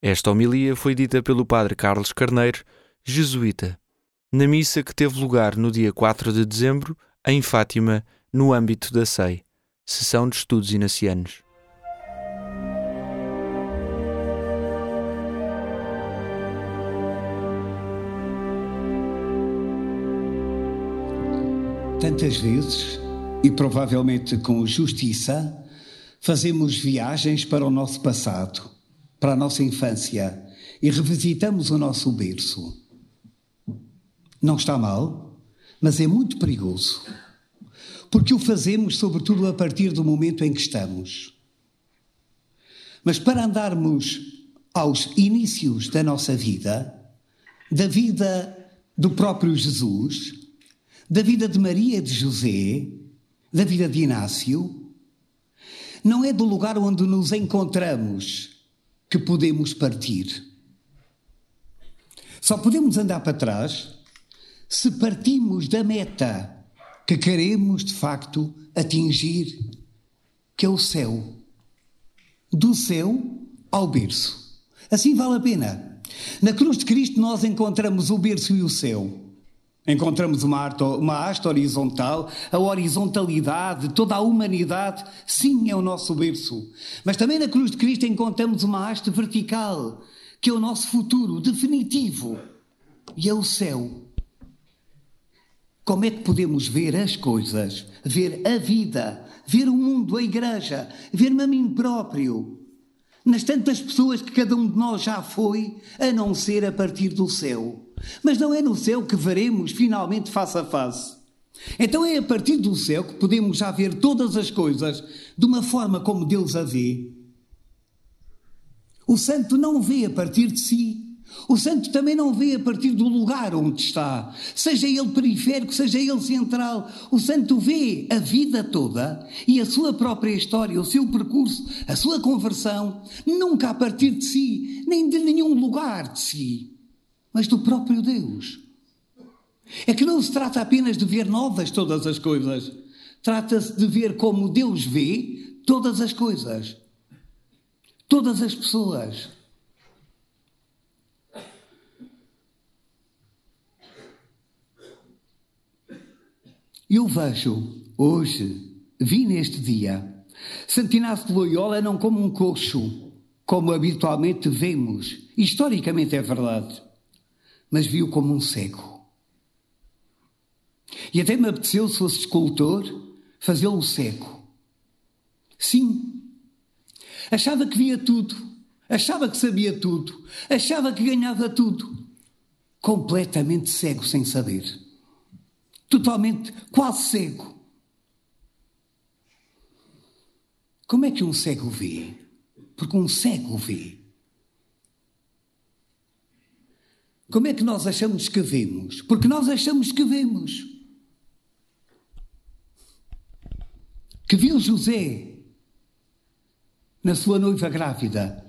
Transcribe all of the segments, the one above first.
Esta homilia foi dita pelo padre Carlos Carneiro, jesuíta, na missa que teve lugar no dia 4 de dezembro, em Fátima, no âmbito da SEI, Sessão de Estudos Inacianos. Tantas vezes, e provavelmente com justiça, fazemos viagens para o nosso passado, para a nossa infância e revisitamos o nosso berço. Não está mal, mas é muito perigoso. Porque o fazemos, sobretudo, a partir do momento em que estamos. Mas para andarmos aos inícios da nossa vida, da vida do próprio Jesus, da vida de Maria e de José, da vida de Inácio, não é do lugar onde nos encontramos que podemos partir. Só podemos andar para trás se partimos da meta que queremos de facto atingir, que é o céu. Do céu ao berço. Assim vale a pena. Na cruz de Cristo nós encontramos o berço e o céu. Encontramos uma, uma haste horizontal, a horizontalidade, toda a humanidade, sim, é o nosso berço. Mas também na cruz de Cristo encontramos uma haste vertical, que é o nosso futuro definitivo, e é o céu. Como é que podemos ver as coisas, ver a vida, ver o mundo, a igreja, ver-me a mim próprio, nas tantas pessoas que cada um de nós já foi, a não ser a partir do céu? Mas não é no céu que veremos finalmente face a face. Então é a partir do céu que podemos já ver todas as coisas de uma forma como Deus a vê. O santo não vê a partir de si. O santo também não vê a partir do lugar onde está, seja ele periférico, seja ele central. O santo vê a vida toda e a sua própria história, o seu percurso, a sua conversão, nunca a partir de si, nem de nenhum lugar de si mas do próprio Deus. É que não se trata apenas de ver novas todas as coisas, trata-se de ver como Deus vê todas as coisas, todas as pessoas. Eu vejo hoje, vi neste dia, Santo Inácio de Loyola não como um coxo, como habitualmente vemos, historicamente é verdade mas viu como um cego. E até me apeteceu, se fosse escultor, fazê-lo cego. Sim. Achava que via tudo, achava que sabia tudo, achava que ganhava tudo. Completamente cego sem saber. Totalmente, quase cego. Como é que um cego vê? Porque um cego vê. Como é que nós achamos que vemos? Porque nós achamos que vemos. Que viu José na sua noiva grávida,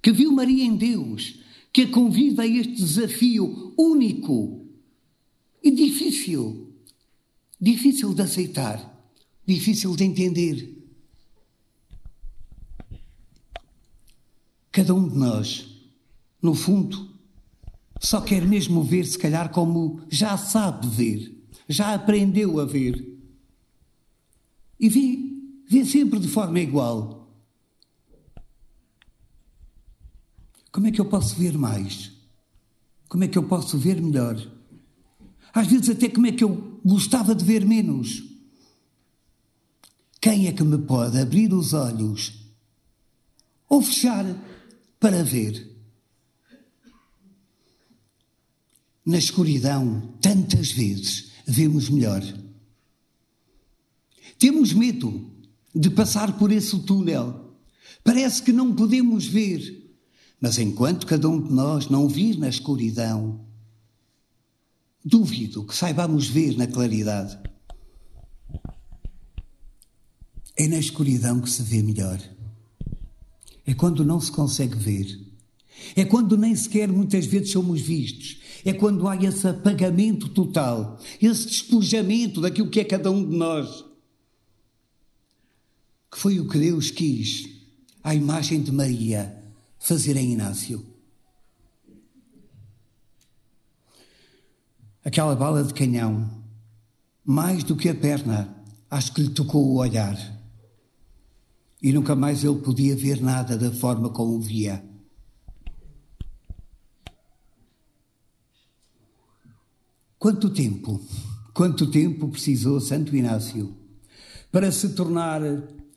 que viu Maria em Deus, que a convida a este desafio único e difícil, difícil de aceitar, difícil de entender. Cada um de nós, no fundo, só quer mesmo ver, se calhar, como já sabe ver, já aprendeu a ver. E vê, vê sempre de forma igual. Como é que eu posso ver mais? Como é que eu posso ver melhor? Às vezes, até como é que eu gostava de ver menos? Quem é que me pode abrir os olhos ou fechar para ver? Na escuridão, tantas vezes, vemos melhor. Temos medo de passar por esse túnel. Parece que não podemos ver. Mas enquanto cada um de nós não vir na escuridão, duvido que saibamos ver na claridade. É na escuridão que se vê melhor. É quando não se consegue ver. É quando nem sequer muitas vezes somos vistos. É quando há esse apagamento total, esse despojamento daquilo que é cada um de nós. Que foi o que Deus quis, à imagem de Maria, fazer em Inácio? Aquela bala de canhão, mais do que a perna, acho que lhe tocou o olhar. E nunca mais ele podia ver nada da forma como via. Quanto tempo, quanto tempo precisou Santo Inácio para se tornar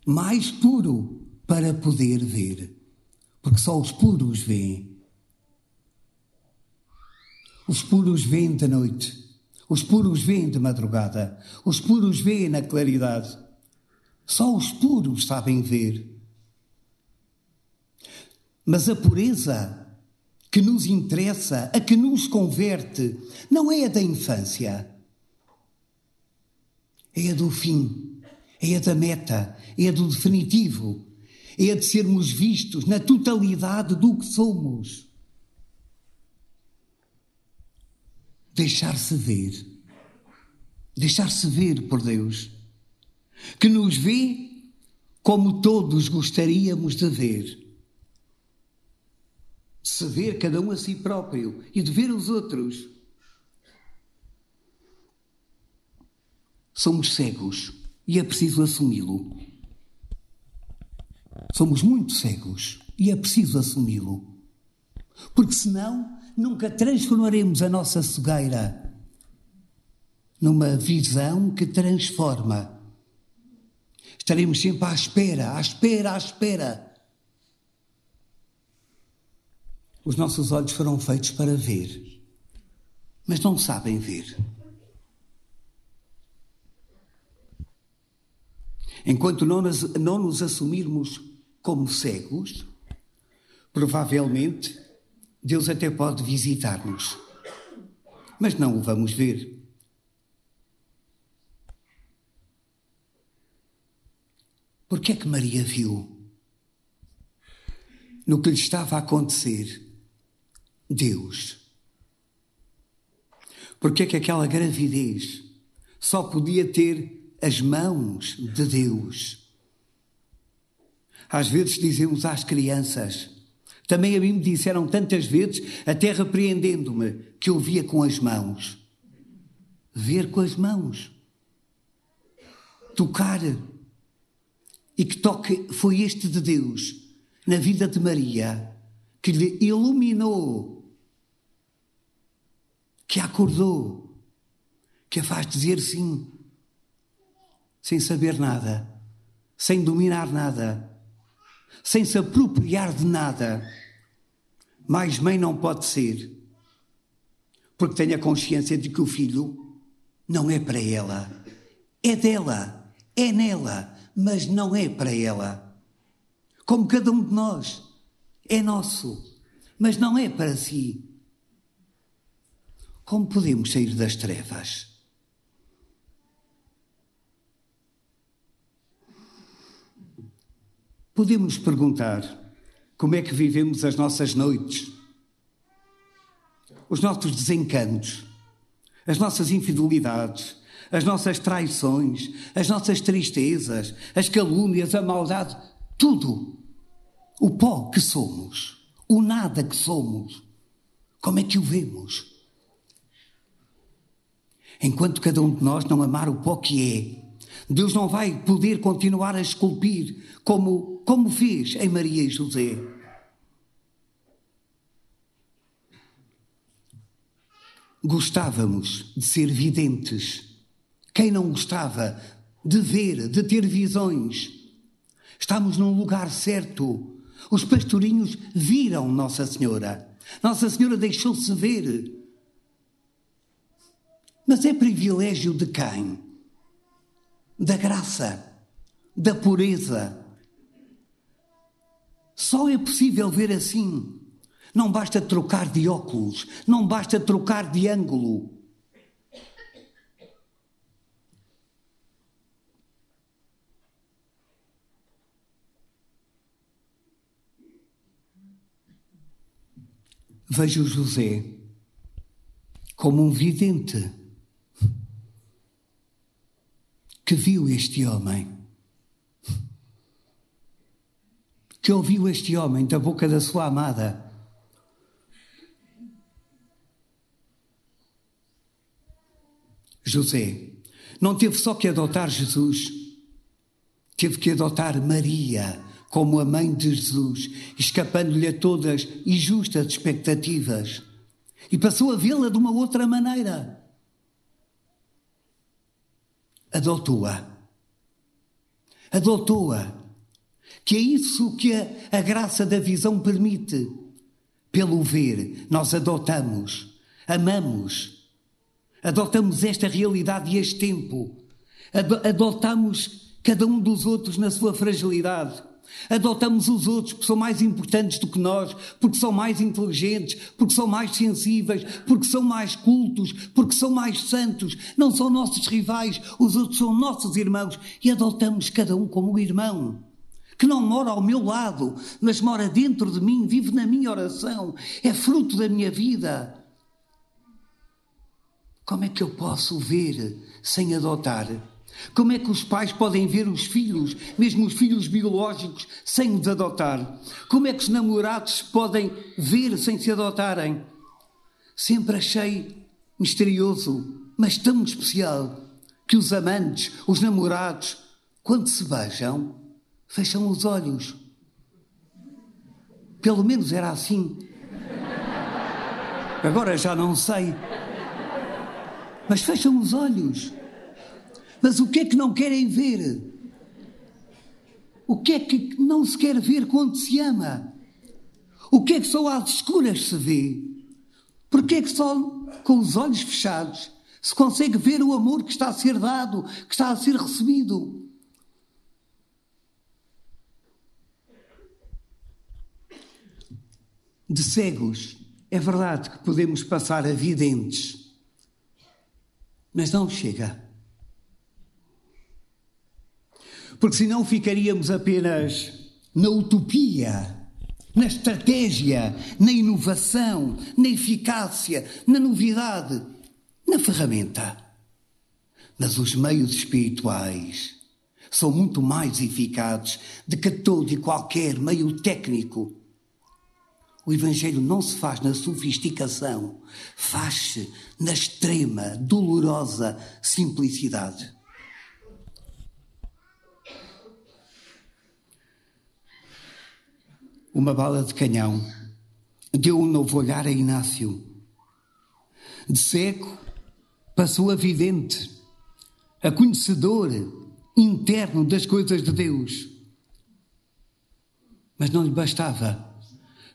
mais puro para poder ver? Porque só os puros veem. Os puros veem de noite, os puros veem de madrugada, os puros veem na claridade. Só os puros sabem ver. Mas a pureza que nos interessa, a que nos converte, não é a da infância. É a do fim, é a da meta, é a do definitivo, é a de sermos vistos na totalidade do que somos. Deixar-se ver, deixar-se ver por Deus, que nos vê como todos gostaríamos de ver se ver cada um a si próprio e de ver os outros. Somos cegos e é preciso assumi-lo. Somos muito cegos e é preciso assumi-lo. Porque senão nunca transformaremos a nossa cegueira numa visão que transforma. Estaremos sempre à espera, à espera, à espera Os nossos olhos foram feitos para ver, mas não sabem ver. Enquanto não não nos assumirmos como cegos, provavelmente Deus até pode visitar-nos, mas não o vamos ver. Porque é que Maria viu no que lhe estava a acontecer Deus. Porque é que aquela gravidez só podia ter as mãos de Deus? Às vezes dizemos às crianças, também a mim me disseram tantas vezes, até repreendendo-me, que eu via com as mãos. Ver com as mãos. Tocar. E que toque foi este de Deus na vida de Maria, que lhe iluminou que a acordou, que a faz dizer sim, sem saber nada, sem dominar nada, sem se apropriar de nada. Mais mãe não pode ser, porque tem a consciência de que o filho não é para ela, é dela, é nela, mas não é para ela. Como cada um de nós, é nosso, mas não é para si. Como podemos sair das trevas? Podemos perguntar como é que vivemos as nossas noites, os nossos desencantos, as nossas infidelidades, as nossas traições, as nossas tristezas, as calúnias, a maldade, tudo. O pó que somos, o nada que somos. Como é que o vemos? Enquanto cada um de nós não amar o pó que é, Deus não vai poder continuar a esculpir como, como fez em Maria e José. Gostávamos de ser videntes. Quem não gostava de ver, de ter visões? Estamos num lugar certo. Os pastorinhos viram Nossa Senhora. Nossa Senhora deixou-se ver. Mas é privilégio de quem? Da graça, da pureza. Só é possível ver assim. Não basta trocar de óculos, não basta trocar de ângulo. Vejo José como um vidente que viu este homem, que ouviu este homem da boca da sua amada. José não teve só que adotar Jesus, teve que adotar Maria como a mãe de Jesus, escapando-lhe a todas injustas expectativas. E passou a vê-la de uma outra maneira. Adotou-a. Adotou-a. Que é isso que a, a graça da visão permite. Pelo ver, nós adotamos, amamos, adotamos esta realidade e este tempo, adotamos cada um dos outros na sua fragilidade Adotamos os outros porque são mais importantes do que nós, porque são mais inteligentes, porque são mais sensíveis, porque são mais cultos, porque são mais santos. Não são nossos rivais, os outros são nossos irmãos e adotamos cada um como irmão. Que não mora ao meu lado, mas mora dentro de mim, vive na minha oração, é fruto da minha vida. Como é que eu posso ver sem adotar? Como é que os pais podem ver os filhos, mesmo os filhos biológicos, sem os adotar? Como é que os namorados podem ver sem se adotarem? Sempre achei misterioso, mas tão especial, que os amantes, os namorados, quando se beijam, fecham os olhos. Pelo menos era assim. Agora já não sei. Mas fecham os olhos. Mas o que é que não querem ver? O que é que não se quer ver quando se ama? O que é que só às escuras se vê? Porque é que só com os olhos fechados se consegue ver o amor que está a ser dado, que está a ser recebido? De cegos, é verdade que podemos passar a videntes, mas não chega. Porque senão ficaríamos apenas na utopia, na estratégia, na inovação, na eficácia, na novidade, na ferramenta. Mas os meios espirituais são muito mais eficazes do que todo e qualquer meio técnico. O Evangelho não se faz na sofisticação, faz-se na extrema, dolorosa simplicidade. Uma bala de canhão, deu um novo olhar a Inácio. De seco, passou a vidente, a conhecedor interno das coisas de Deus. Mas não lhe bastava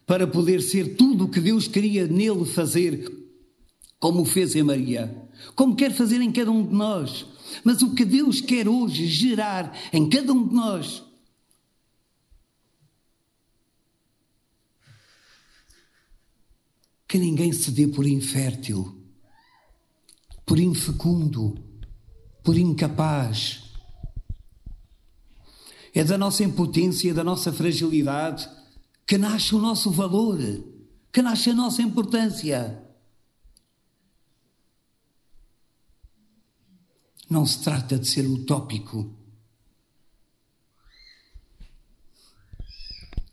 para poder ser tudo o que Deus queria nele fazer, como fez em Maria, como quer fazer em cada um de nós. Mas o que Deus quer hoje gerar em cada um de nós que ninguém se dê por infértil, por infecundo, por incapaz. É da nossa impotência, da nossa fragilidade que nasce o nosso valor, que nasce a nossa importância. Não se trata de ser utópico.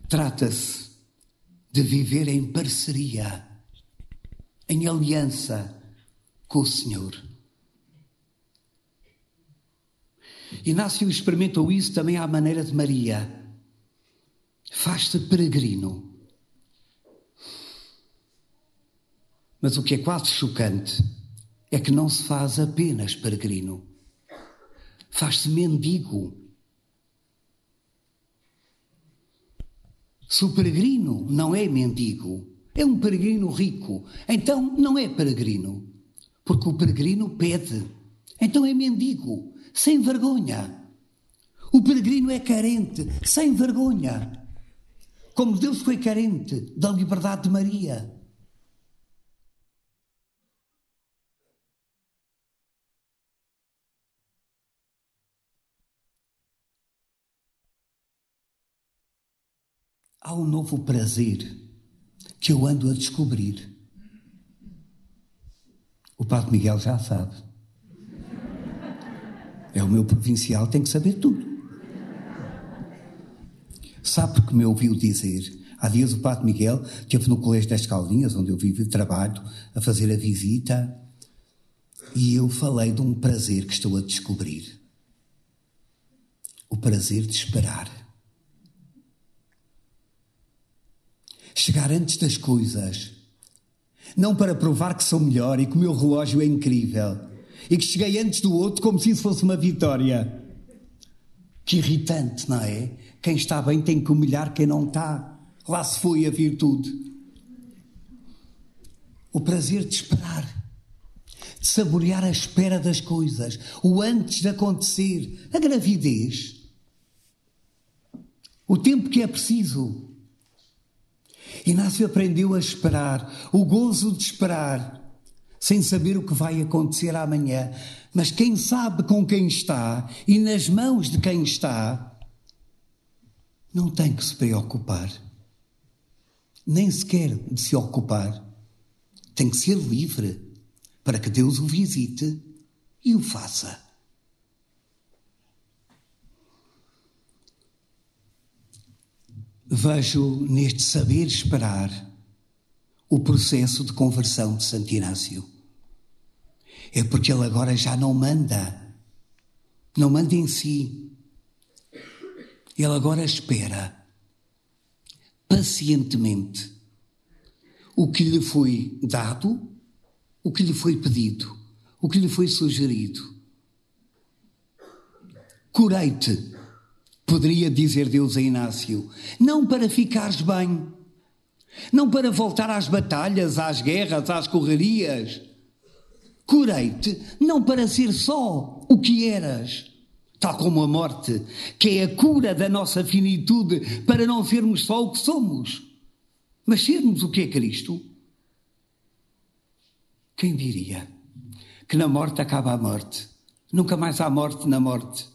Trata-se de viver em parceria em aliança com o Senhor. Inácio experimentou isso também à maneira de Maria. Faz-se peregrino. Mas o que é quase chocante é que não se faz apenas peregrino. Faz-se mendigo. Se o peregrino não é mendigo, é um peregrino rico. Então não é peregrino. Porque o peregrino pede. Então é mendigo, sem vergonha. O peregrino é carente, sem vergonha. Como Deus foi carente da liberdade de Maria. Há um novo prazer que eu ando a descobrir. O Padre Miguel já sabe. É o meu provincial, tem que saber tudo. Sabe porque me ouviu dizer? Há dias o Padre Miguel esteve no Colégio das Caldinhas, onde eu vivo e trabalho, a fazer a visita, e eu falei de um prazer que estou a descobrir. O prazer de esperar. Chegar antes das coisas. Não para provar que sou melhor e que o meu relógio é incrível. E que cheguei antes do outro como se isso fosse uma vitória. Que irritante, não é? Quem está bem tem que humilhar quem não está. Lá se foi a virtude. O prazer de esperar, de saborear a espera das coisas, o antes de acontecer, a gravidez, o tempo que é preciso. Inácio aprendeu a esperar, o gozo de esperar, sem saber o que vai acontecer amanhã. Mas quem sabe com quem está e nas mãos de quem está, não tem que se preocupar, nem sequer de se ocupar. Tem que ser livre para que Deus o visite e o faça. Vejo neste saber esperar o processo de conversão de Santo Inácio. É porque ele agora já não manda, não manda em si. Ele agora espera pacientemente o que lhe foi dado, o que lhe foi pedido, o que lhe foi sugerido. Curei-te, poderia dizer Deus a Inácio, não para ficares bem, não para voltar às batalhas, às guerras, às correrias. Curei-te não para ser só o que eras, tal como a morte, que é a cura da nossa finitude para não sermos só o que somos, mas sermos o que é Cristo. Quem diria que na morte acaba a morte? Nunca mais há morte na morte.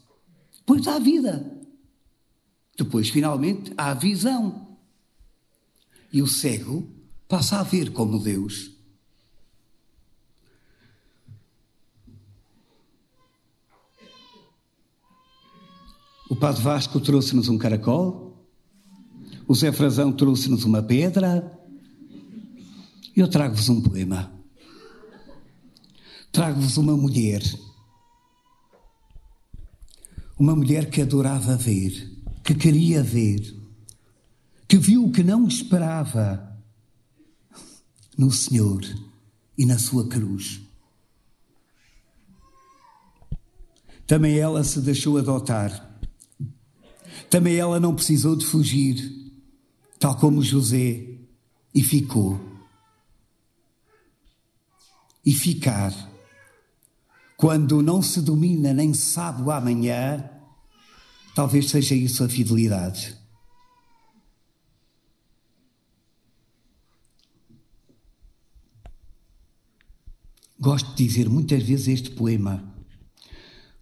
Pois há vida. Depois, finalmente, há a visão. E o cego passa a ver como Deus. O Padre Vasco trouxe-nos um caracol, o Zé Frazão trouxe-nos uma pedra, e eu trago-vos um poema. Trago-vos uma mulher. Uma mulher que adorava ver, que queria ver que viu o que não esperava no Senhor e na sua cruz. Também ela se deixou adotar. Também ela não precisou de fugir, tal como José, e ficou. E ficar, quando não se domina nem sabe o amanhã, talvez seja isso a fidelidade. Gosto de dizer muitas vezes este poema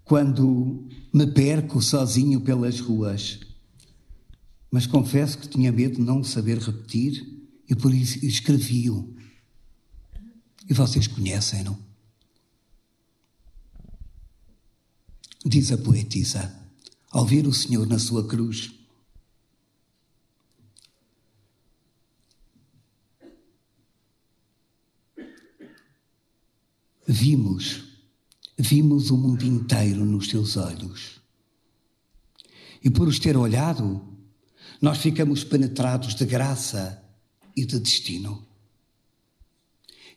quando me perco sozinho pelas ruas. Mas confesso que tinha medo de não saber repetir e por isso escrevi-o. E vocês conhecem-no. Diz a poetisa, ao ver o Senhor na sua cruz, Vimos, vimos o mundo inteiro nos teus olhos. E por os ter olhado, nós ficamos penetrados de graça e de destino.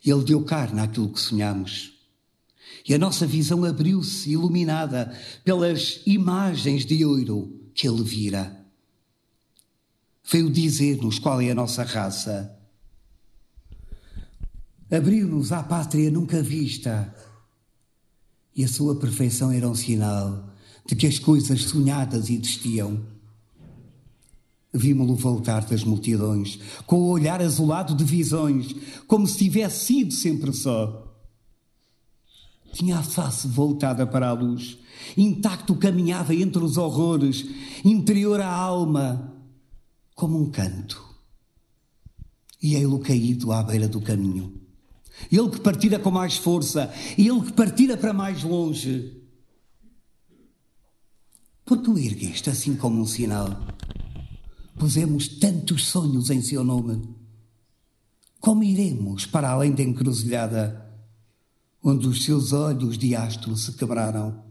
Ele deu carne àquilo que sonhamos. E a nossa visão abriu-se, iluminada pelas imagens de ouro que ele vira. Veio dizer-nos qual é a nossa raça abriu-nos à pátria nunca vista. E a sua perfeição era um sinal de que as coisas sonhadas existiam. Vimos-lo voltar das multidões, com o olhar azulado de visões, como se tivesse sido sempre só. Tinha a face voltada para a luz, intacto caminhava entre os horrores, interior à alma, como um canto. E ele caído à beira do caminho. Ele que partira com mais força, ele que partira para mais longe. Por que o ergueste assim como um sinal? pusemos tantos sonhos em seu nome. Como iremos para além da encruzilhada, onde os seus olhos de astro se quebraram?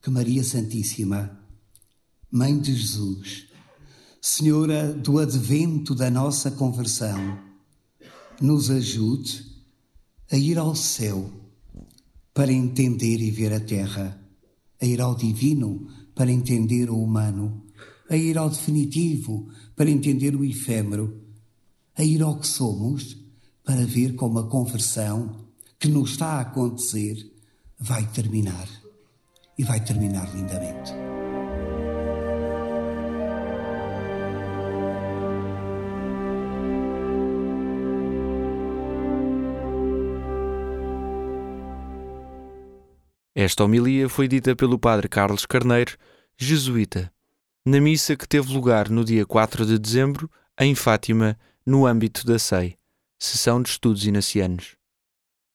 Que Maria Santíssima, Mãe de Jesus, Senhora do advento da nossa conversão, nos ajude a ir ao céu para entender e ver a terra, a ir ao divino para entender o humano, a ir ao definitivo para entender o efêmero, a ir ao que somos para ver como a conversão que nos está a acontecer vai terminar. E vai terminar lindamente. Esta homilia foi dita pelo padre Carlos Carneiro, jesuíta, na missa que teve lugar no dia 4 de dezembro, em Fátima, no âmbito da SEI, Sessão de Estudos Inacianos.